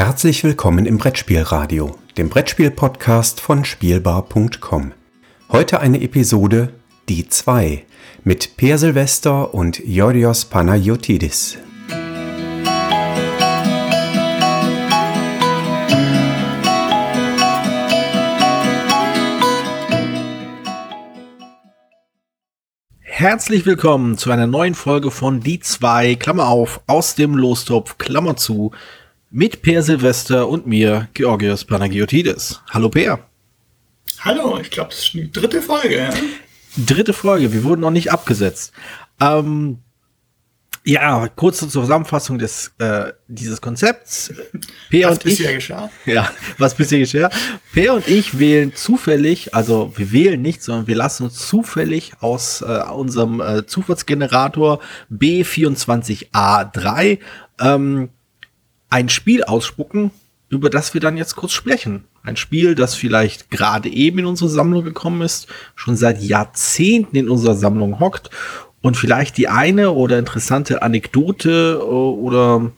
Herzlich willkommen im Brettspielradio, dem Brettspiel-Podcast von Spielbar.com. Heute eine Episode Die 2 mit Per Silvester und Yorios Panayotidis. Herzlich willkommen zu einer neuen Folge von Die 2, Klammer auf, aus dem Lostopf, Klammer zu, mit Per Silvester und mir, Georgios Panagiotidis. Hallo Per. Hallo, ich glaube, das ist die dritte Folge. Ja? Dritte Folge, wir wurden noch nicht abgesetzt. Ähm, ja, kurze Zusammenfassung des äh, dieses Konzepts. Peer was und bisher ich, geschah. Ja, was bisher geschah. Peer und ich wählen zufällig, also wir wählen nicht, sondern wir lassen uns zufällig aus äh, unserem äh, Zufallsgenerator B24A3 ähm, ein Spiel ausspucken, über das wir dann jetzt kurz sprechen. Ein Spiel, das vielleicht gerade eben in unsere Sammlung gekommen ist, schon seit Jahrzehnten in unserer Sammlung hockt und vielleicht die eine oder interessante Anekdote äh, oder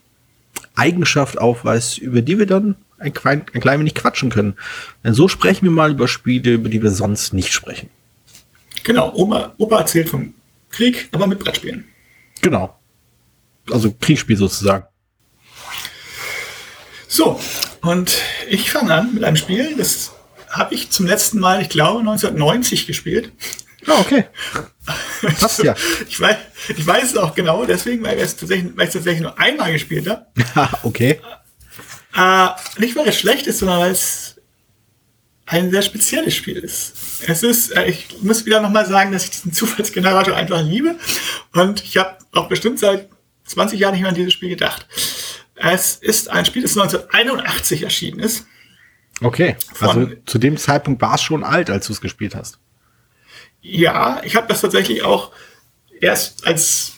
Eigenschaft aufweist, über die wir dann ein klein, ein klein wenig quatschen können. Denn so sprechen wir mal über Spiele, über die wir sonst nicht sprechen. Genau, Oma, Opa erzählt vom Krieg, aber mit Brettspielen. Genau. Also Kriegsspiel sozusagen. So, und ich fange an mit einem Spiel, das habe ich zum letzten Mal, ich glaube, 1990 gespielt. Ah, okay. Passt ja. ich, weiß, ich weiß es auch genau, deswegen, weil, es tatsächlich, weil ich es tatsächlich nur einmal gespielt habe. Ah, okay. Äh, nicht, weil es schlecht ist, sondern weil es ein sehr spezielles Spiel ist. Es ist, äh, ich muss wieder nochmal sagen, dass ich diesen Zufallsgenerator einfach liebe. Und ich habe auch bestimmt seit 20 Jahren nicht mehr an dieses Spiel gedacht. Es ist ein Spiel, das 1981 erschienen ist. Okay, also zu dem Zeitpunkt war es schon alt, als du es gespielt hast. Ja, ich habe das tatsächlich auch erst als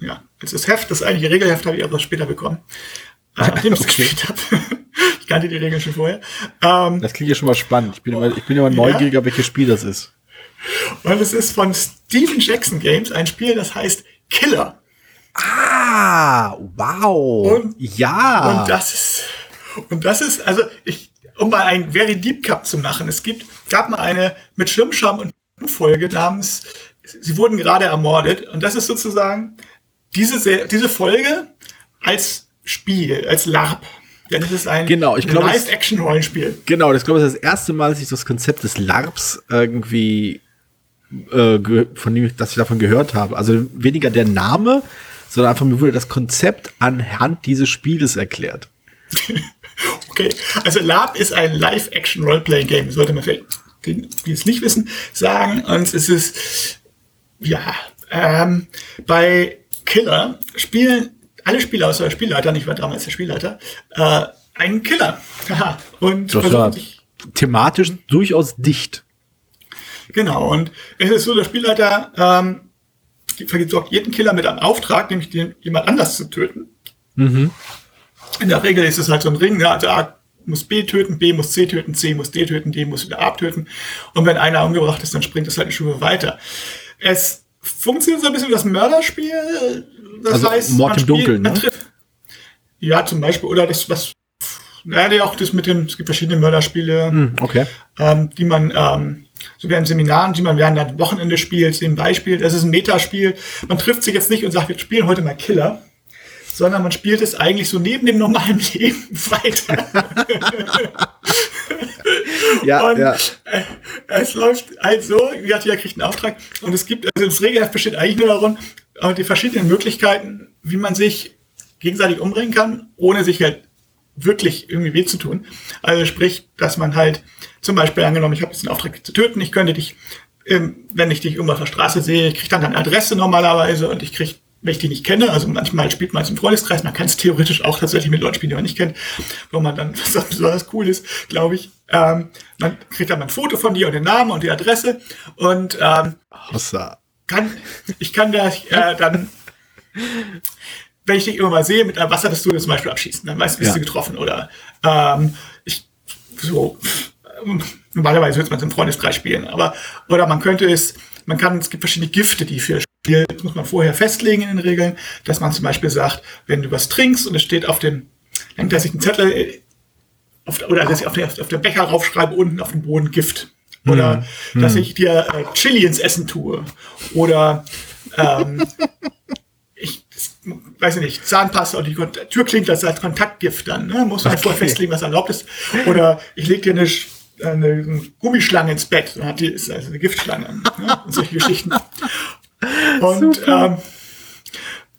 ja, als das Heft, das eigentliche Regelheft habe ich etwas später bekommen. Äh, nachdem ich okay. gespielt habe. ich kannte die Regeln schon vorher. Ähm, das klingt ja schon mal spannend. Ich bin immer, ich bin immer neugierig, ja. welches Spiel das ist. Und es ist von Steven Jackson Games ein Spiel, das heißt Killer. Ah, wow. Und, ja. Und das ist, und das ist, also ich, um mal ein Very Deep Cup zu machen. Es gibt, gab mal eine mit Schirmscham und Folge namens Sie wurden gerade ermordet. Und das ist sozusagen diese, diese Folge als Spiel, als LARP. Denn es ist ein genau, Live-Action-Rollenspiel. Genau, das glaube ich ist das erste Mal, dass ich das Konzept des LARPs irgendwie äh, von dem, dass ich davon gehört habe. Also weniger der Name, sondern einfach mir wurde das Konzept anhand dieses Spieles erklärt. okay, also LARP ist ein Live-Action-Roleplay-Game, sollte man vielleicht, die, die es nicht wissen, sagen. Und es ist, ja, ähm, bei Killer spielen alle Spieler außer der Spielleiter, ich war damals der Spielleiter, äh, einen Killer. und das war thematisch durchaus dicht. Genau, und es ist so, der Spielleiter ähm, versorgt jeden Killer mit einem Auftrag, nämlich den, jemand anders zu töten. Mhm. In der Regel ist es halt so ein Ring, ja, also A muss B töten, B muss C töten, C muss D töten, D muss wieder A töten. Und wenn einer umgebracht ist, dann springt es halt eine Stufe weiter. Es funktioniert so ein bisschen wie das Mörderspiel. Das also heißt, Mord im Dunkeln, ne? Ja, zum Beispiel. Oder das, was naja, auch das mit dem, es gibt verschiedene Mörderspiele, hm, okay. ähm, die man ähm, so während Seminaren, die man während der Wochenende spielt, dem Beispiel. Das ist ein Metaspiel. Man trifft sich jetzt nicht und sagt, wir spielen heute mal Killer, sondern man spielt es eigentlich so neben dem normalen Leben weiter. ja, und ja. Äh, es läuft halt so, wie gesagt, jeder kriegt einen Auftrag und es gibt, also das Regelheft besteht eigentlich nur darum, äh, die verschiedenen Möglichkeiten, wie man sich gegenseitig umbringen kann, ohne sich halt wirklich irgendwie weh zu tun. Also sprich, dass man halt zum Beispiel angenommen, ich habe jetzt einen Auftrag dich zu töten, ich könnte dich, ähm, wenn ich dich irgendwo auf der Straße sehe, ich kriege dann deine Adresse normalerweise und ich kriege wenn ich die nicht kenne, also manchmal spielt man es im Freundeskreis, man kann es theoretisch auch tatsächlich mit Leuten spielen, die man nicht kennt, wo man dann, was besonders cool ist, glaube ich, ähm, man kriegt dann ein Foto von dir und den Namen und die Adresse und ähm, ich kann, ich kann da äh, dann wenn ich dich immer mal sehe, mit einem Wasser das du zum Beispiel abschießen, dann weißt du, bist ja. du getroffen. Oder ähm, ich so normalerweise würde man es im Freundeskreis spielen, aber oder man könnte es, man kann, es gibt verschiedene Gifte, die für Spiel muss man vorher festlegen in den Regeln, dass man zum Beispiel sagt, wenn du was trinkst und es steht auf dem dann, dass ich einen Zettel äh, auf, oder dass ich auf, der, auf der Becher raufschreibe, unten auf dem Boden Gift. Oder Hm. dass ich dir äh, Chili ins Essen tue. Oder ähm, weiß ich nicht, Zahnpasta und die Kon Tür klingt das als Kontaktgift dann. Ne? Muss man Okay. vorher festlegen, was erlaubt ist. Oder ich lege dir eine, eine Gummischlange ins Bett. Dann hat die ist also eine Giftschlange. Ne? Und solche Geschichten. Und ähm,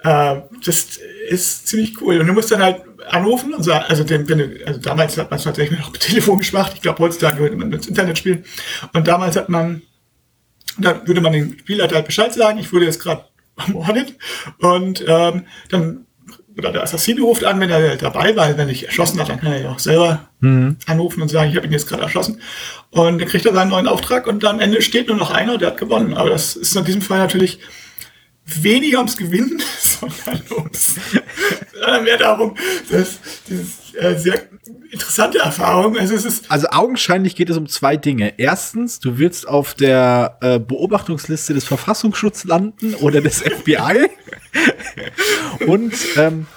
äh, das ist ziemlich cool. Und du musst dann halt anrufen und sagen, also, den, wenn du, also damals hat man es tatsächlich noch mit Telefon gemacht. Ich glaube, heutzutage würde man mit Internet spielen. Und damals hat man, dann würde man dem Spielleiter halt Bescheid sagen, ich wurde jetzt gerade ermordet. Und ähm, dann, oder der Assassine ruft an, wenn er dabei war. Wenn er nicht erschossen hat, dann kann er ja auch selber anrufen und sagen, ich habe ihn jetzt gerade erschossen. Und dann kriegt er seinen neuen Auftrag und am Ende steht nur noch einer, der hat gewonnen. Aber das ist in diesem Fall natürlich weniger ums Gewinnen, sondern ums, sondern mehr darum, dass dieses äh, sehr interessante Erfahrung, also es ist, Also augenscheinlich geht es um zwei Dinge. Erstens, du willst auf der äh, Beobachtungsliste des Verfassungsschutzes landen oder des FBI. und ähm,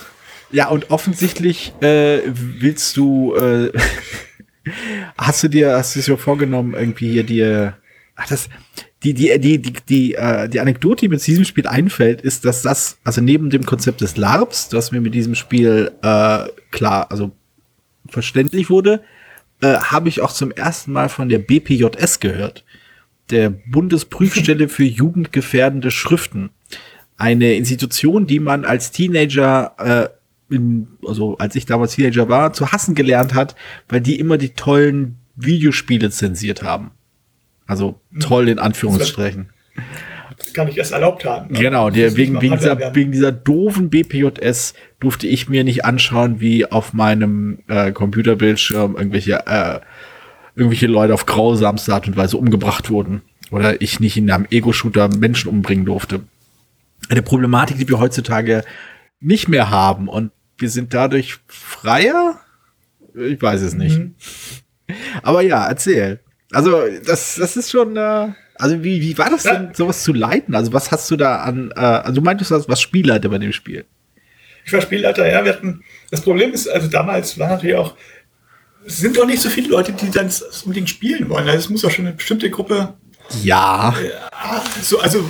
ja, und offensichtlich äh, willst du, äh, hast du dir, hast du dir vorgenommen, irgendwie hier dir, ach das, die, die, die, die, die, äh, die Anekdote, die mir zu diesem Spiel einfällt, ist, dass das, also neben dem Konzept des LARPs, das mir mit diesem Spiel äh, klar, also verständlich wurde, äh, habe ich auch zum ersten Mal von der BPJS gehört. Der Bundesprüfstelle für jugendgefährdende Schriften. Eine Institution, die man als Teenager, äh, in, also als ich damals Teenager war, zu hassen gelernt hat, weil die immer die tollen Videospiele zensiert haben. Also toll in Anführungsstrichen. gar nicht erst erlaubt haben. Genau, Das der, wegen, wegen, dieser, werden. wegen dieser doofen BPJS durfte ich mir nicht anschauen, wie auf meinem äh, Computerbildschirm irgendwelche, äh, irgendwelche Leute auf grausamste Art und Weise umgebracht wurden. Oder ich nicht in einem Ego-Shooter Menschen umbringen durfte. Eine Problematik, die wir heutzutage nicht mehr haben. Und wir sind dadurch freier? Ich weiß es nicht. Mhm. Aber ja, erzähl. Also, das, das ist schon, äh, also wie, wie war das denn, sowas zu leiten? Also, was hast du da an, äh, also du meintest, du was Spielleiter bei dem Spiel. Ich war Spielleiter, ja, wir hatten, das Problem ist, also damals war natürlich auch, es sind doch nicht so viele Leute, die dann unbedingt spielen wollen. Also es muss auch schon eine bestimmte Gruppe Ja. so, also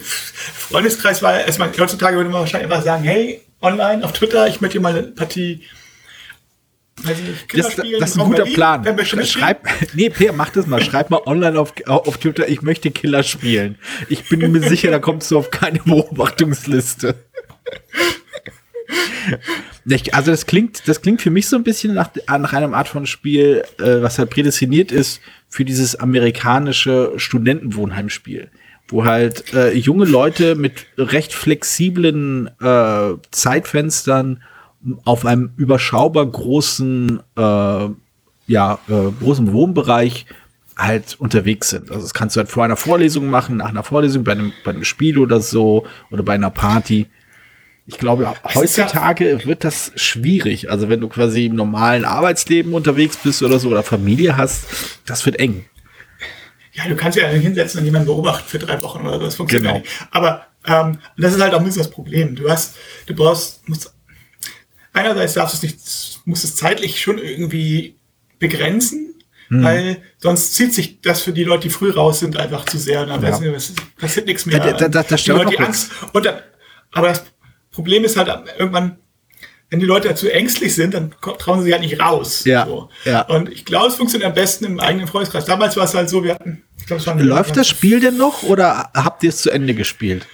Freundeskreis war erstmal, heutzutage würde man wahrscheinlich einfach sagen, hey, online auf Twitter, ich möchte mal eine Partie Das, das ist ein guter Berlin. Plan. Schreib, nee, Peer, mach das mal. Schreib mal online auf, auf Twitter, ich möchte Killer spielen. Ich bin mir sicher, da kommst du auf keine Beobachtungsliste. Also das klingt, das klingt für mich so ein bisschen nach, nach einem Art von Spiel, äh, was halt prädestiniert ist für dieses amerikanische Studentenwohnheimspiel, wo halt äh, junge Leute mit recht flexiblen äh, Zeitfenstern auf einem überschaubar großen, äh, ja, äh, großen Wohnbereich halt unterwegs sind. Also das kannst du halt vor einer Vorlesung machen, nach einer Vorlesung, bei einem, bei einem Spiel oder so oder bei einer Party. Ich glaube, heutzutage wird das schwierig. Also wenn du quasi im normalen Arbeitsleben unterwegs bist oder so oder Familie hast, das wird eng. Ja, du kannst ja hinsetzen und jemanden beobachten für drei Wochen oder so. Das funktioniert Genau. nicht. Aber ähm, das ist halt auch ein bisschen das Problem. Du hast, du brauchst, musst, einerseits darfst du es nicht, musst es zeitlich schon irgendwie begrenzen, Mhm. weil sonst zieht sich das für die Leute, die früh raus sind, einfach zu sehr und dann Ja. passiert nichts mehr. Da- da- da- da die Leute, die Angst. Und dann, aber das Problem ist halt irgendwann, wenn die Leute zu ängstlich sind, dann trauen sie sich halt nicht raus. Ja, So. ja. Und ich glaube, es funktioniert am besten im eigenen Freundeskreis. Damals war es halt so, wir hatten, ich glaube, es waren Läuft das Spiel denn noch oder habt ihr es zu Ende gespielt?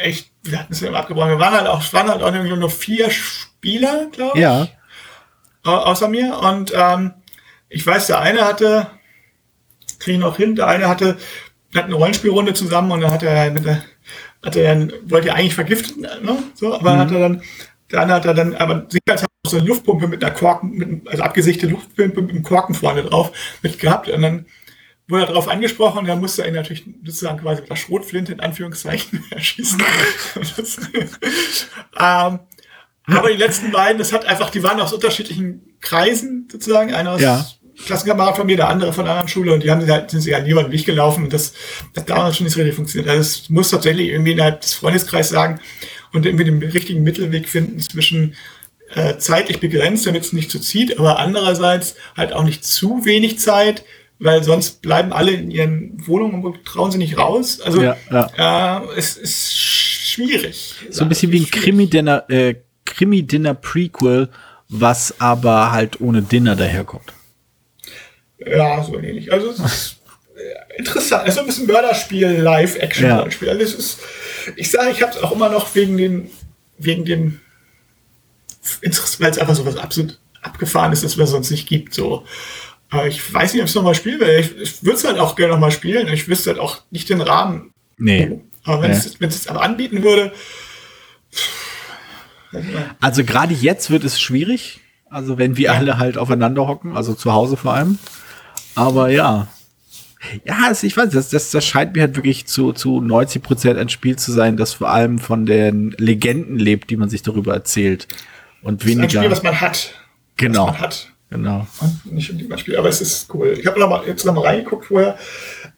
echt, wir hatten es immer abgebrochen. Wir waren halt auch, waren halt auch nur vier Spieler, glaube ich. Ja. au- außer mir. Und ähm, ich weiß, der eine hatte, kriege ich noch hin, der eine hatte, wir hatten eine Rollenspielrunde zusammen und dann hat er mit der, hat er dann, wollte er eigentlich vergiften, ne? So, aber Mhm. hat er dann, der andere hat er dann, aber sicherheitshalber so eine Luftpumpe mit einer Korken, mit, also abgesicherte Luftpumpe mit einem Korken vorne drauf mit gehabt und dann wurde er darauf angesprochen dann musste er ihn natürlich sozusagen quasi mit der Schrotflinte in Anführungszeichen erschießen. ähm, aber die letzten beiden, das hat einfach, die waren aus unterschiedlichen Kreisen sozusagen. Einer aus Ja. Klassenkamerad von mir, der andere von einer anderen Schule und die haben halt, sind sich halt niemandem nicht gelaufen und das, das damals schon nicht so richtig funktioniert. Also es muss tatsächlich irgendwie innerhalb des Freundeskreises sagen und irgendwie den richtigen Mittelweg finden zwischen äh, zeitlich begrenzt, damit es nicht zu zieht, aber andererseits halt auch nicht zu wenig Zeit, weil sonst bleiben alle in ihren Wohnungen und trauen sie nicht raus. Also Ja, ja. Äh, es ist schwierig. So ein bisschen wie ein Krimi-Dinner, äh, Krimi-Dinner-Prequel, was aber halt ohne Dinner daherkommt. Ja, so ähnlich. Also es ist äh, interessant. Es ist ein bisschen Mörderspiel, Live-Action-Rollenspiel. Also es ist, ich sage, ich habe es auch immer noch wegen dem, wegen dem, weil es einfach so was absolut abgefahren ist, das es sonst nicht gibt. So, ich weiß nicht, ob ich es nochmal spielen will. Ich, ich würde es halt auch gerne nochmal spielen. Ich wüsste halt auch nicht den Rahmen. Nee. Aber wenn Nee. es wenn es jetzt aber anbieten würde, Also gerade jetzt wird es schwierig. Also wenn wir alle halt aufeinander hocken, also zu Hause vor allem. Aber ja. Ja, ich weiß, das, das, das scheint mir halt wirklich zu, zu 90 Prozent ein Spiel zu sein, das vor allem von den Legenden lebt, die man sich darüber erzählt. Und es ist ein weniger. Spiel, was man hat. genau. Was man hat. Genau. Nicht um die man spielt, aber es ist cool. Ich habe noch mal, jetzt noch mal reingeguckt vorher.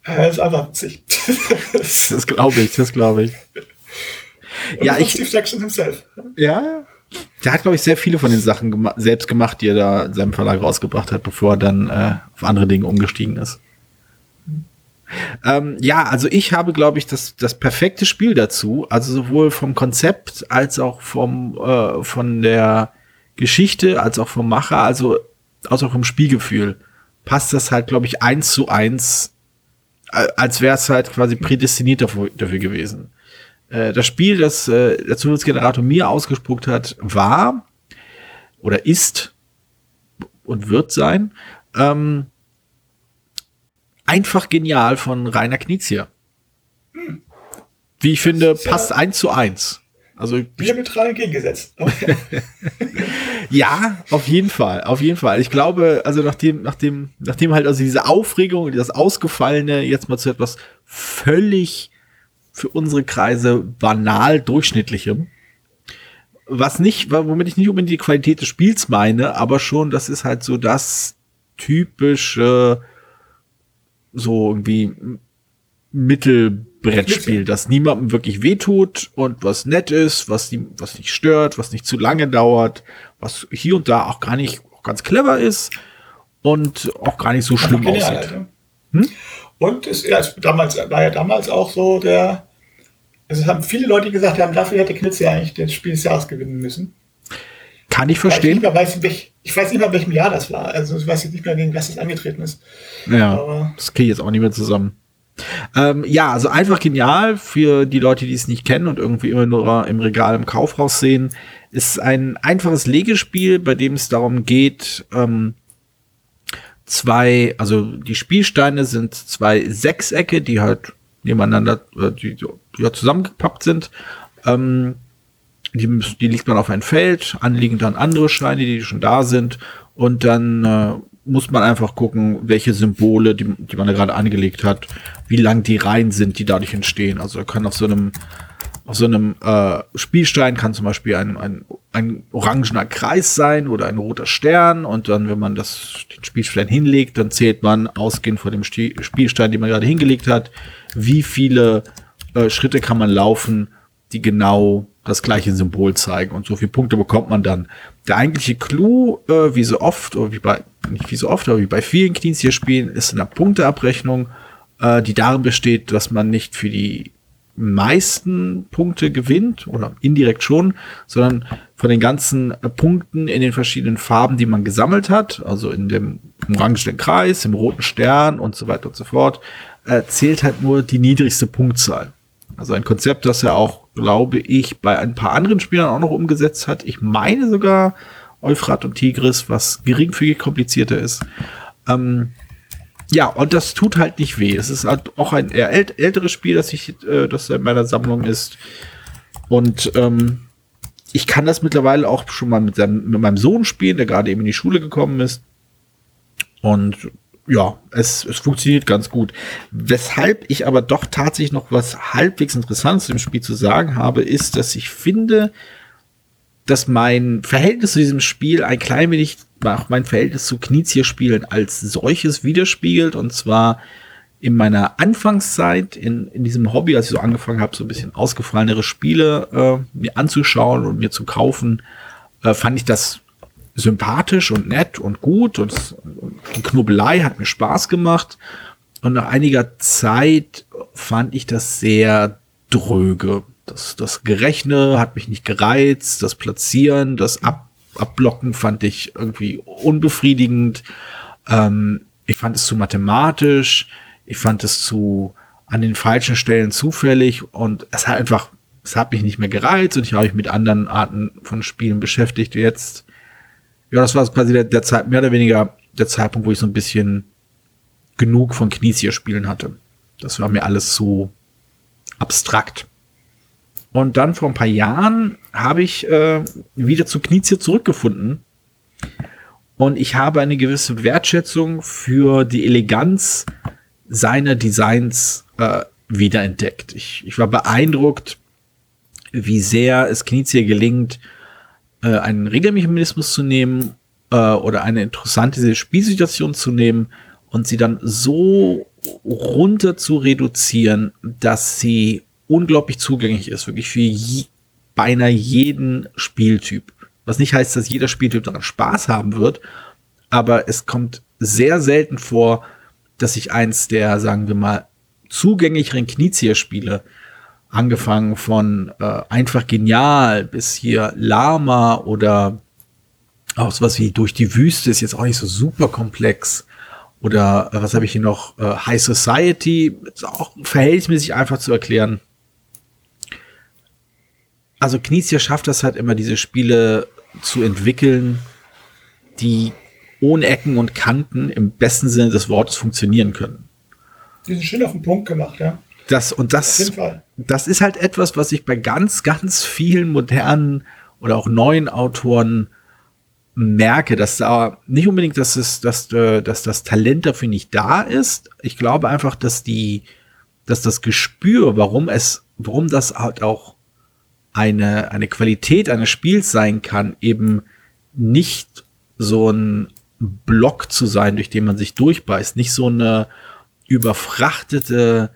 Äh, ist einfach witzig. Das glaube ich, das glaube ich. Ja, Und ich, Steve Jackson himself. Ja. Der hat, glaube ich, sehr viele von den Sachen gema selbst gemacht, die er da in seinem Verlag rausgebracht hat, bevor er dann äh, auf andere Dinge umgestiegen ist. Ähm, ja, also ich habe, glaube ich, das, das perfekte Spiel dazu. Also sowohl vom Konzept als auch vom, äh, von der Geschichte, als auch vom Macher, also als auch vom Spielgefühl. Passt das halt, glaube ich, eins zu eins, äh, als wäre es halt quasi prädestiniert dafür, dafür gewesen. Äh, das Spiel, das äh, der Zufallsgenerator mir ausgespuckt hat, war oder ist und wird sein ähm, einfach genial von Rainer Knizia. Wie ich finde, passt eins zu eins. Also Diametral entgegengesetzt. Aber ja. ja, auf jeden Fall, auf jeden Fall. Ich glaube, also nachdem, nachdem, nachdem halt also diese Aufregung und das Ausgefallene jetzt mal zu etwas völlig für unsere Kreise banal durchschnittlichem. Was nicht, womit ich nicht unbedingt die Qualität des Spiels meine, aber schon, das ist halt so das typische, so irgendwie Mittelbrettspiel, das niemandem wirklich wehtut und was nett ist, was, was nicht stört, was nicht zu lange dauert, was hier und da auch gar nicht auch ganz clever ist und auch gar nicht so schlimm aussieht. Alter. Hm? Und es, ja, damals, war ja damals auch so der. Also es haben viele Leute gesagt haben, dafür hätte Knitze ja eigentlich das Spiel des Jahres gewinnen müssen. Kann ich Weil Ich, verstehen. nicht mehr weiß, ich weiß nicht mehr, in welchem Jahr das war. Also ich weiß jetzt nicht mehr, gegen was es angetreten ist. Ja, Aber- das kriege ich jetzt auch nicht mehr zusammen. Ähm, ja, also einfach genial für die Leute, die es nicht kennen und irgendwie immer nur im Regal im Kaufhaus sehen. Ist ein einfaches Legespiel, bei dem es darum geht, ähm, zwei, also die Spielsteine sind zwei Sechsecke, die halt nebeneinander, äh, die, die ja, zusammengepappt sind. Ähm, die, die legt man auf ein Feld, anliegen dann andere Steine, die schon da sind. Und dann äh, muss man einfach gucken, welche Symbole, die, die man da gerade angelegt hat, wie lang die Reihen sind, die dadurch entstehen. Also kann auf so einem auf so einem äh, Spielstein kann zum Beispiel ein, ein, ein orangener Kreis sein oder ein roter Stern. Und dann, wenn man das, den Spielstein hinlegt, dann zählt man ausgehend von dem Sti Spielstein, den man gerade hingelegt hat, wie viele äh, Schritte kann man laufen, die genau das gleiche Symbol zeigen. Und so viele Punkte bekommt man dann. Der eigentliche Clou, äh, wie so oft, oder wie bei, nicht wie so oft, aber wie bei vielen Knizia-Spielen, ist eine Punkteabrechnung, äh, die darin besteht, dass man nicht für die meisten Punkte gewinnt oder indirekt schon, sondern von den ganzen äh, Punkten in den verschiedenen Farben, die man gesammelt hat, also in dem orangenen Kreis, im roten Stern und so weiter und so fort, äh, zählt halt nur die niedrigste Punktzahl. Also ein Konzept, das er auch, glaube ich, bei ein paar anderen Spielern auch noch umgesetzt hat. Ich meine sogar Euphrat und Tigris, was geringfügig komplizierter ist. Ähm, ja, und das tut halt nicht weh. Es ist halt auch ein eher ält älteres Spiel, das ich, äh, das in meiner Sammlung ist. Und ähm, ich kann das mittlerweile auch schon mal mit, seinem, mit meinem Sohn spielen, der gerade eben in die Schule gekommen ist. Und ja, es, es funktioniert ganz gut. Weshalb ich aber doch tatsächlich noch was halbwegs Interessantes im Spiel zu sagen habe, ist, dass ich finde, dass mein Verhältnis zu diesem Spiel ein klein wenig auch mein Verhältnis zu Knizia-Spielen als solches widerspiegelt. Und zwar in meiner Anfangszeit in, in diesem Hobby, als ich so angefangen habe, so ein bisschen ausgefallenere Spiele äh, mir anzuschauen und mir zu kaufen, äh, fand ich das sympathisch und nett und gut und, die Knubbelei hat mir Spaß gemacht. Und nach einiger Zeit fand ich das sehr dröge. Das, das Gerechne hat mich nicht gereizt, das Platzieren, das Ab Abblocken fand ich irgendwie unbefriedigend. Ähm, ich fand es zu mathematisch, ich fand es zu an den falschen Stellen zufällig und es hat einfach, es hat mich nicht mehr gereizt und ich habe mich mit anderen Arten von Spielen beschäftigt. Jetzt, ja, das war quasi der, der Zeit, mehr oder weniger der Zeitpunkt, wo ich so ein bisschen genug von Knizia-Spielen hatte. Das war mir alles so abstrakt. Und dann vor ein paar Jahren habe ich äh, wieder zu Knizia zurückgefunden. Und ich habe eine gewisse Wertschätzung für die Eleganz seiner Designs äh, wiederentdeckt. Ich, ich war beeindruckt, wie sehr es Knizia gelingt, äh, einen Regelmechanismus zu nehmen äh, oder eine interessante Spielsituation zu nehmen und sie dann so runter zu reduzieren, dass sie unglaublich zugänglich ist, wirklich für je, beinahe jeden Spieltyp. Was nicht heißt, dass jeder Spieltyp daran Spaß haben wird, aber es kommt sehr selten vor, dass ich eins der, sagen wir mal, zugänglicheren Knizia-Spiele, angefangen von äh, einfach genial bis hier Lama oder auch sowas wie durch die Wüste ist jetzt auch nicht so super komplex. Oder äh, was habe ich hier noch? Äh, High Society ist auch verhältnismäßig einfach zu erklären also Knizia schafft das halt immer, diese Spiele zu entwickeln, die ohne Ecken und Kanten im besten Sinne des Wortes funktionieren können. Die sind schön auf den Punkt gemacht, ja. Das, und das, das ist halt etwas, was ich bei ganz, ganz vielen modernen oder auch neuen Autoren merke, dass da nicht unbedingt, dass es, dass, äh, dass das Talent dafür nicht da ist. Ich glaube einfach, dass die, dass das Gespür, warum es, warum das halt auch eine, eine Qualität eines Spiels sein kann, eben nicht so ein Block zu sein, durch den man sich durchbeißt, nicht so eine überfrachtete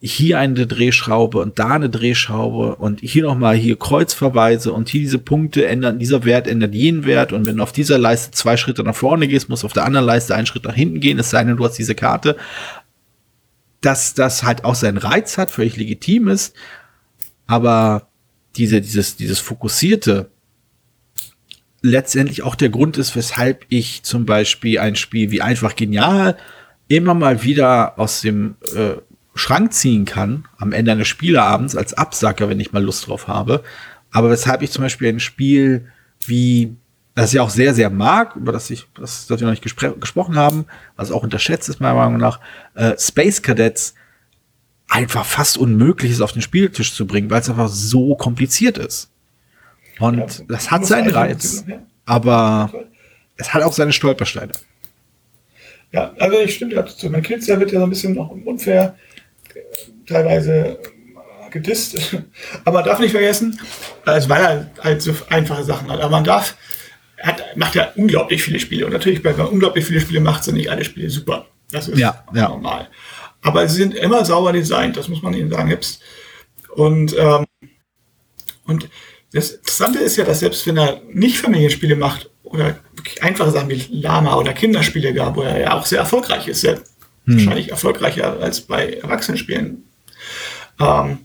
hier eine Drehschraube und da eine Drehschraube und hier nochmal hier Kreuzverweise und hier diese Punkte ändern, dieser Wert ändert jenen Wert und wenn du auf dieser Leiste zwei Schritte nach vorne gehst, musst du auf der anderen Leiste einen Schritt nach hinten gehen, es sei denn, du hast diese Karte, dass das halt auch seinen Reiz hat, völlig legitim ist, aber diese, dieses, dieses Fokussierte letztendlich auch der Grund ist, weshalb ich zum Beispiel ein Spiel wie einfach genial immer mal wieder aus dem äh, Schrank ziehen kann, am Ende eines Spieleabends als Absacker, wenn ich mal Lust drauf habe. Aber weshalb ich zum Beispiel ein Spiel wie, das ich auch sehr, sehr mag, über das ich, das, das wir noch nicht gespr gesprochen haben, was auch unterschätzt ist, meiner Meinung nach, äh, Space Cadets einfach fast unmöglich ist, auf den Spieltisch zu bringen, weil es einfach so kompliziert ist. Und ja, das hat seinen Reiz, aber es hat auch seine Stolpersteine. Ja, also ich stimme dazu. Mein Killzeit wird ja so ein bisschen noch unfair teilweise gedisst. Aber man darf nicht vergessen, also weil er halt so einfache Sachen hat. Aber man darf, er hat, macht ja unglaublich viele Spiele. Und natürlich, wenn man unglaublich viele Spiele macht, sind nicht alle Spiele super. Das ist ja, ja. normal. Aber sie sind immer sauber designt, das muss man ihnen sagen. Und, ähm, und das Interessante ist ja, dass selbst wenn er nicht Familienspiele macht oder einfache Sachen wie Lama oder Kinderspiele gab, wo er ja auch sehr erfolgreich ist, hm. wahrscheinlich erfolgreicher als bei Erwachsenenspielen, ähm,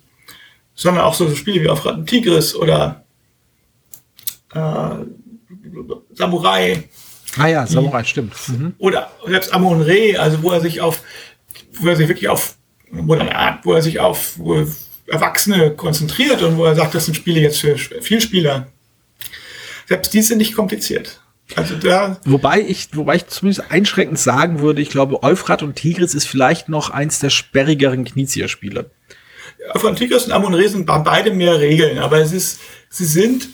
sondern auch so Spiele wie auf Ratten Tigris oder äh, Samurai. Ah ja, Samurai, stimmt. Mhm. Oder selbst Amon Re, also wo er sich auf wo er sich wirklich auf, wo er, wo er sich auf Erwachsene konzentriert und wo er sagt, das sind Spiele jetzt für Vielspieler. Selbst die sind nicht kompliziert. Also da wobei ich, wobei ich zumindest einschränkend sagen würde, ich glaube, Euphrat und Tigris ist vielleicht noch eins der sperrigeren Knizia-Spiele. Euphrat und Tigris und Amon sind beide mehr Regeln, aber es ist, sie sind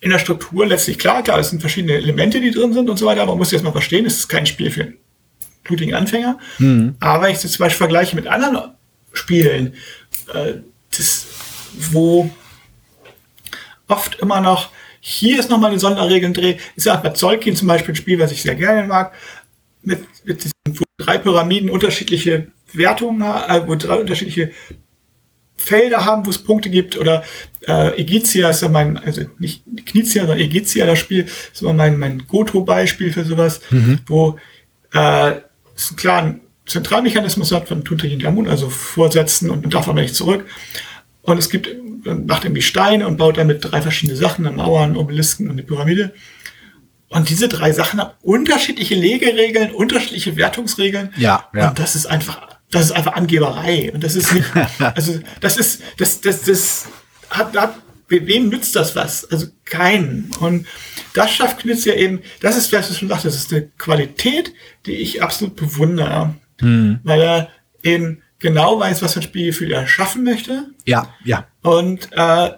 in der Struktur letztlich klar, klar, es sind verschiedene Elemente, die drin sind und so weiter, aber man muss jetzt mal verstehen, es ist kein Spiel für blutigen Anfänger. Mhm. Aber ich zum Beispiel vergleiche mit anderen Spielen, äh, das, wo oft immer noch hier ist nochmal eine Sonderregel drin. Ich sage bei Zolkin zum Beispiel ein Spiel, was ich sehr gerne mag, mit, mit diesen, wo drei Pyramiden unterschiedliche Wertungen, äh, wo drei unterschiedliche Felder haben, wo es Punkte gibt oder äh, Egizia ist ja mein, also nicht Knizia, sondern Egizia, das Spiel ist immer mein, mein Goto-Beispiel für sowas, mhm. wo äh, es einen klaren Zentralmechanismus hat von Tutanchamun, also vorsetzen und darf aber nicht zurück. Und es gibt, macht irgendwie Steine und baut damit drei verschiedene Sachen, Mauern, Obelisken und eine Pyramide. Und diese drei Sachen haben unterschiedliche Legeregeln, unterschiedliche Wertungsregeln. Ja, ja. Und das ist einfach, das ist einfach Angeberei. Und das ist nicht, also, das ist, das, das, das hat, hat, wem nützt das was? Also keinen. Und das schafft Knitz ja eben, das ist, was du schon sagst, das ist eine Qualität, die ich absolut bewundere. Hm. Weil er eben genau weiß, was für ein Spielgefühl er schaffen möchte. Ja, ja. Und äh,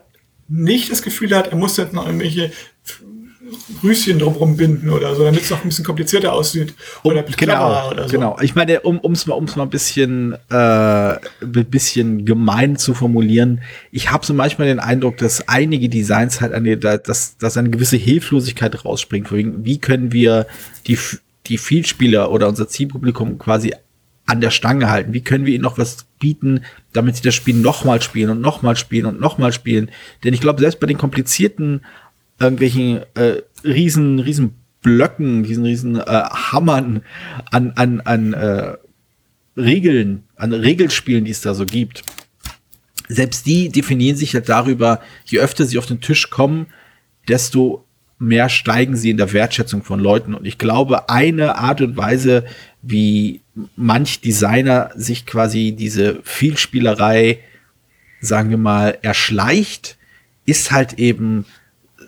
nicht das Gefühl hat, er muss jetzt noch irgendwelche Rüschen drumherum binden oder so, damit es noch ein bisschen komplizierter aussieht. Oder genau, oder so. Genau. Ich meine, um es mal, um's mal ein bisschen, äh, ein bisschen gemein zu formulieren, ich habe so manchmal den Eindruck, dass einige Designs halt eine, dass, dass eine gewisse Hilflosigkeit rausspringt. Wie können wir die, die Vielspieler oder unser Zielpublikum quasi an der Stange halten? Wie können wir ihnen noch was bieten, damit sie das Spiel nochmal spielen und nochmal spielen und nochmal spielen? Denn ich glaube, selbst bei den komplizierten irgendwelchen äh, riesen, riesen Blöcken, diesen riesen äh, Hammern an, an, an äh, Regeln, an Regelspielen, die es da so gibt. Selbst die definieren sich ja darüber, je öfter sie auf den Tisch kommen, desto mehr steigen sie in der Wertschätzung von Leuten. Und ich glaube, eine Art und Weise, wie manch Designer sich quasi diese Vielspielerei, sagen wir mal, erschleicht, ist halt eben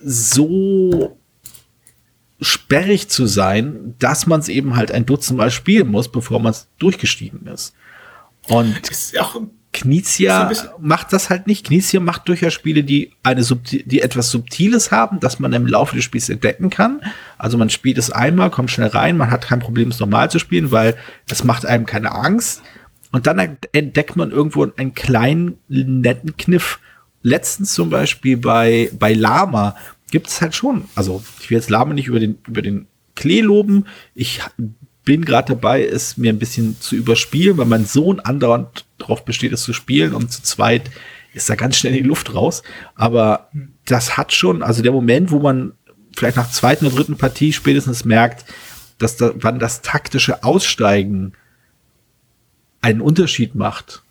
so sperrig zu sein, dass man es eben halt ein Dutzend Mal spielen muss, bevor man es durchgestiegen ist. Und ist Knizia macht das halt nicht. Knizia macht durchaus Spiele, die eine die etwas Subtiles haben, dass man im Laufe des Spiels entdecken kann. Also man spielt es einmal, kommt schnell rein, man hat kein Problem, es normal zu spielen, weil es macht einem keine Angst. Und dann entdeckt man irgendwo einen kleinen, netten Kniff, letztens zum Beispiel bei, bei Lama gibt es halt schon. Also ich will jetzt Lama nicht über den, über den Klee loben. Ich bin gerade dabei, es mir ein bisschen zu überspielen, weil mein Sohn andauernd darauf besteht, es zu spielen und zu zweit ist da ganz schnell die Luft raus. Aber das hat schon, also der Moment, wo man vielleicht nach zweiten oder dritten Partie spätestens merkt, dass da, wann das taktische Aussteigen einen Unterschied macht,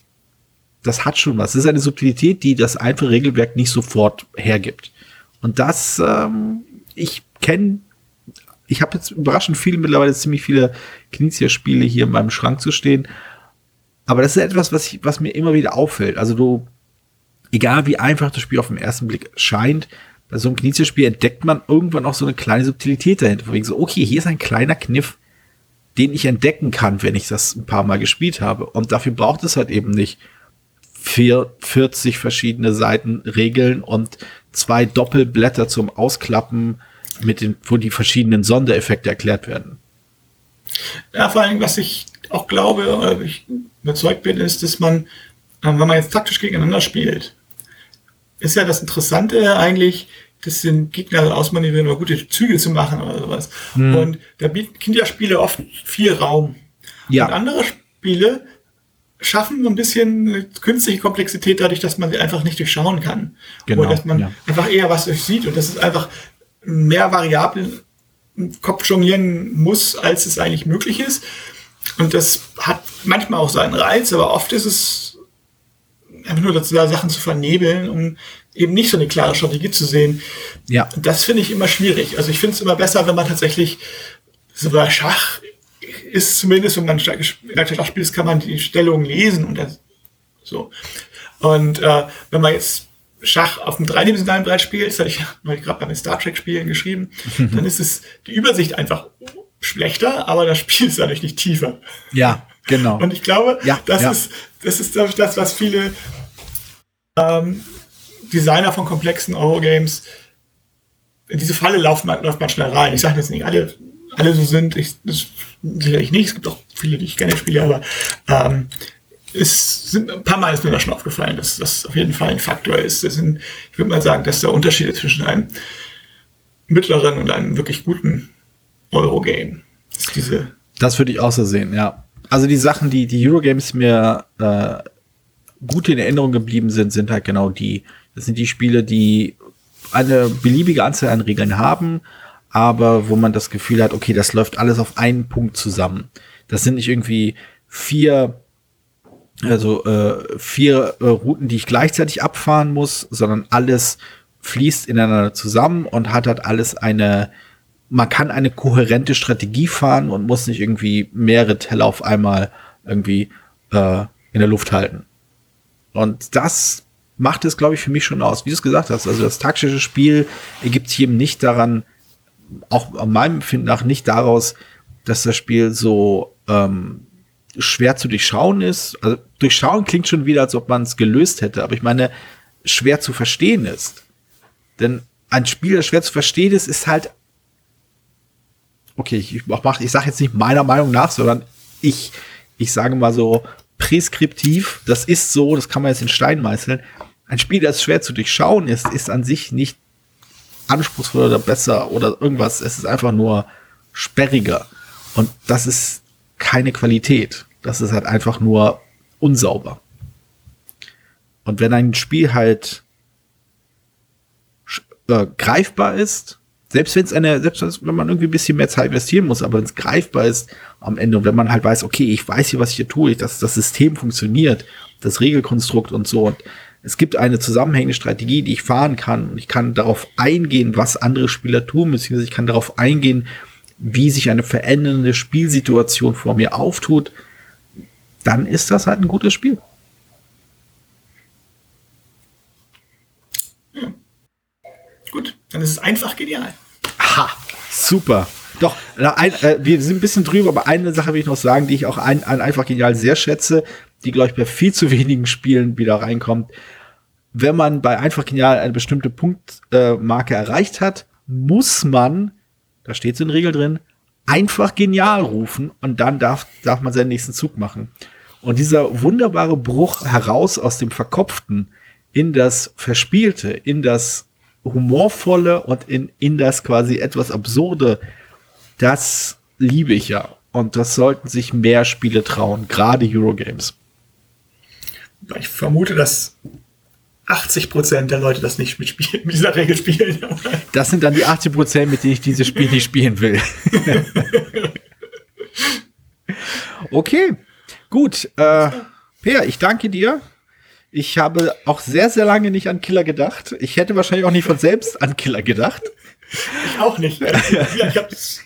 das hat schon was. Das ist eine Subtilität, die das einfache Regelwerk nicht sofort hergibt. Und das, ähm, ich kenne, ich habe jetzt überraschend viele, mittlerweile ziemlich viele Knizia-Spiele hier in meinem Schrank zu stehen. Aber das ist etwas, was, ich, was mir immer wieder auffällt. Also du, egal wie einfach das Spiel auf den ersten Blick scheint, bei so einem Knizia-Spiel entdeckt man irgendwann auch so eine kleine Subtilität dahinter. Wegen so, okay, hier ist ein kleiner Kniff, den ich entdecken kann, wenn ich das ein paar Mal gespielt habe. Und dafür braucht es halt eben nicht vier, 40 verschiedene Seiten Regeln und zwei Doppelblätter zum Ausklappen, mit den, wo die verschiedenen Sondereffekte erklärt werden. Ja, vor allem, was ich auch glaube, oder ich überzeugt bin, ist, dass man, ähm, wenn man jetzt taktisch gegeneinander spielt, ist ja das Interessante eigentlich, das den Gegner ausmanövrieren oder gute Züge zu machen oder sowas. Hm. Und da bieten Kinderspiele oft viel Raum. Ja. Und andere Spiele schaffen so ein bisschen künstliche Komplexität dadurch, dass man sie einfach nicht durchschauen kann. Genau, Oder dass man ja. einfach eher was durchsieht und dass es einfach mehr Variablen im Kopf jonglieren muss, als es eigentlich möglich ist. Und das hat manchmal auch seinen Reiz, aber oft ist es einfach nur dazu da, Sachen zu vernebeln, um eben nicht so eine klare Strategie zu sehen. Ja. Und das finde ich immer schwierig. Also ich finde es immer besser, wenn man tatsächlich so bei Schach ist zumindest, wenn man Schach spielt, kann man die Stellung lesen und das, so. Und äh, wenn man jetzt Schach auf dem dreidimensionalen Brett spielt, das hatte ich neulich gerade bei den Star Trek Spielen geschrieben, mhm. dann ist es die Übersicht einfach schlechter, aber das Spiel ist dadurch nicht tiefer. Ja, genau. Und ich glaube, ja, das ja. ist das ist das, was viele ähm, Designer von komplexen Eurogames in diese Falle laufen, läuft man schnell rein. Ich sage jetzt nicht alle alle so sind. Ich, das sicherlich nicht. Es gibt auch viele, die ich gerne spiele, aber ähm, es sind ein paar Mal ist mir das schon aufgefallen, dass das auf jeden Fall ein Faktor ist. Sind, ich würde mal sagen, dass der Unterschied zwischen einem mittleren und einem wirklich guten Eurogame ist diese. Das würde ich auch so sehen, ja. Also die Sachen, die die Eurogames mir äh, gut in Erinnerung geblieben sind, sind halt genau die. Das sind die Spiele, die eine beliebige Anzahl an Regeln haben, aber wo man das Gefühl hat, okay, das läuft alles auf einen Punkt zusammen. Das sind nicht irgendwie vier, also äh, vier äh, Routen, die ich gleichzeitig abfahren muss, sondern alles fließt ineinander zusammen und hat halt alles eine, man kann eine kohärente Strategie fahren und muss nicht irgendwie mehrere Teller auf einmal irgendwie äh, in der Luft halten. Und das macht es, glaube ich, für mich schon aus. Wie du es gesagt hast, also das taktische Spiel ergibt sich eben nicht daran, auch an meinem Empfinden nach nicht daraus, dass das Spiel so ähm, schwer zu durchschauen ist. Also durchschauen klingt schon wieder, als ob man es gelöst hätte, aber ich meine, schwer zu verstehen ist. Denn ein Spiel, das schwer zu verstehen ist, ist halt okay, ich, mach, ich sage jetzt nicht meiner Meinung nach, sondern ich, ich sage mal so preskriptiv, das ist so, das kann man jetzt in Stein meißeln. Ein Spiel, das schwer zu durchschauen ist, ist an sich nicht anspruchsvoller oder besser oder irgendwas. Es ist einfach nur sperriger. Und das ist keine Qualität. Das ist halt einfach nur unsauber. Und wenn ein Spiel halt äh, greifbar ist, selbst wenn es eine, selbst wenn man irgendwie ein bisschen mehr Zeit investieren muss, aber wenn es greifbar ist am Ende und wenn man halt weiß, okay, ich weiß hier, was ich hier tue, dass das System funktioniert, das Regelkonstrukt und so und es gibt eine zusammenhängende Strategie, die ich fahren kann und ich kann darauf eingehen, was andere Spieler tun, beziehungsweise ich kann darauf eingehen, wie sich eine verändernde Spielsituation vor mir auftut, dann ist das halt ein gutes Spiel. Gut, dann ist es einfach genial. Ha, super. Doch, ein, äh, wir sind ein bisschen drüber, aber eine Sache will ich noch sagen, die ich auch ein, ein einfach genial sehr schätze, die, glaube ich, bei viel zu wenigen Spielen wieder reinkommt. Wenn man bei einfach genial eine bestimmte Punktmarke äh, erreicht hat, muss man, da steht es in Regel drin, einfach genial rufen und dann darf, darf man seinen nächsten Zug machen. Und dieser wunderbare Bruch heraus aus dem Verkopften in das Verspielte, in das humorvolle und in, in das quasi etwas absurde, das liebe ich ja. Und das sollten sich mehr Spiele trauen, gerade Eurogames. Ich vermute, dass 80 Prozent der Leute das nicht mit, spielen, mit dieser Regel spielen. Das sind dann die 80 Prozent, mit denen ich dieses Spiel nicht spielen will. okay, gut. Äh, Per, ich danke dir ich habe auch sehr, sehr lange nicht an Killer gedacht. Ich hätte wahrscheinlich auch nicht von selbst an Killer gedacht. Ich auch nicht. ich habe es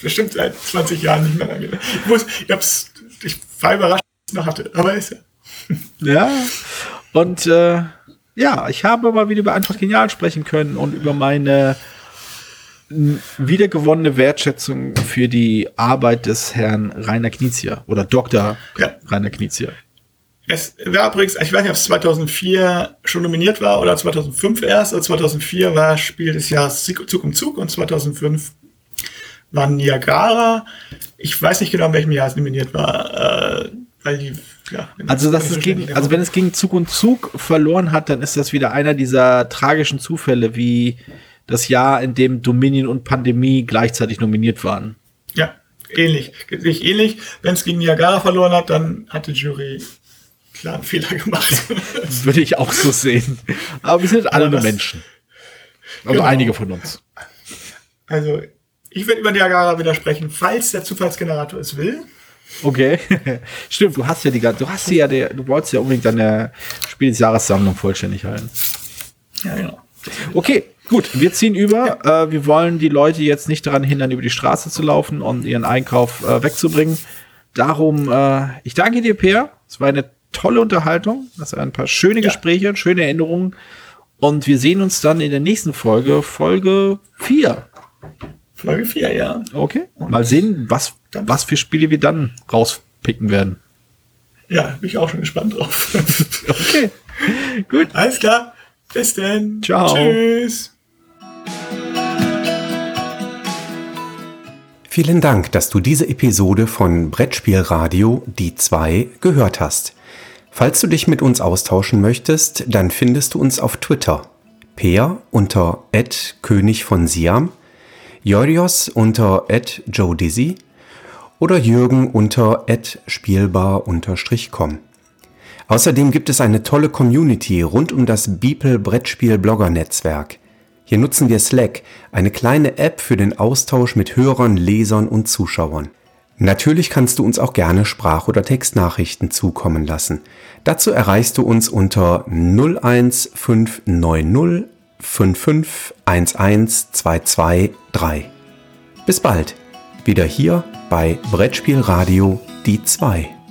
bestimmt seit 20 Jahren nicht mehr an gedacht. Ich, muss, ich, hab's, ich war überrascht, dass ich es noch hatte. Aber ist ja. Ja. Und äh, ja, ich habe mal wieder über einfach genial sprechen können und über meine wiedergewonnene Wertschätzung für die Arbeit des Herrn Rainer Knizia oder Dr. Ja. Rainer Knizia. Es war übrigens, ich weiß nicht, ob es 2004 schon nominiert war oder 2005 erst. Also 2004 war Spiel des Jahres Zug um Zug und 2005 war Niagara. Ich weiß nicht genau, in welchem Jahr es nominiert war. Äh, weil die, ja, also, das ist gegen, also wenn es gegen Zug und Zug verloren hat, dann ist das wieder einer dieser tragischen Zufälle, wie das Jahr, in dem Dominion und Pandemie gleichzeitig nominiert waren. Ja, ähnlich. Ähnlich. Wenn es gegen Niagara verloren hat, dann hat die Jury klaren Fehler gemacht. Würde ich auch so sehen. Aber wir sind alle nur Menschen. Also genau. einige von uns. Also, ich werde über Niagara widersprechen, falls der Zufallsgenerator es will. Okay. Stimmt, du hast ja die ganze, du hast ja der, du wolltest ja unbedingt deine Spiel des Jahressammlung vollständig halten. Ja, genau. Okay, gut, wir ziehen über. Ja. Äh, wir wollen die Leute jetzt nicht daran hindern, über die Straße zu laufen und ihren Einkauf äh, wegzubringen. Darum, äh, ich danke dir, Peer. Es war eine tolle Unterhaltung. Das waren ein paar schöne ja. Gespräche, schöne Erinnerungen. Und wir sehen uns dann in der nächsten Folge, Folge 4. Folge 4, ja. Okay. Mal sehen, was, was für Spiele wir dann rauspicken werden. Ja, bin ich auch schon gespannt drauf. okay. Gut. Alles klar. Bis dann. Ciao. Tschüss. Vielen Dank, dass du diese Episode von Brettspielradio Die 2 gehört hast. Falls du dich mit uns austauschen möchtest, dann findest du uns auf Twitter. Peer unter König von Siam, Jorios unter Joe Dizzy oder Jürgen unter spielbar-com. Außerdem gibt es eine tolle Community rund um das Beeple Brettspiel Blogger Netzwerk. Hier nutzen wir Slack, eine kleine App für den Austausch mit Hörern, Lesern und Zuschauern. Natürlich kannst du uns auch gerne Sprach- oder Textnachrichten zukommen lassen. Dazu erreichst du uns unter 01590 5511223. Bis bald, wieder hier bei Brettspielradio die 2.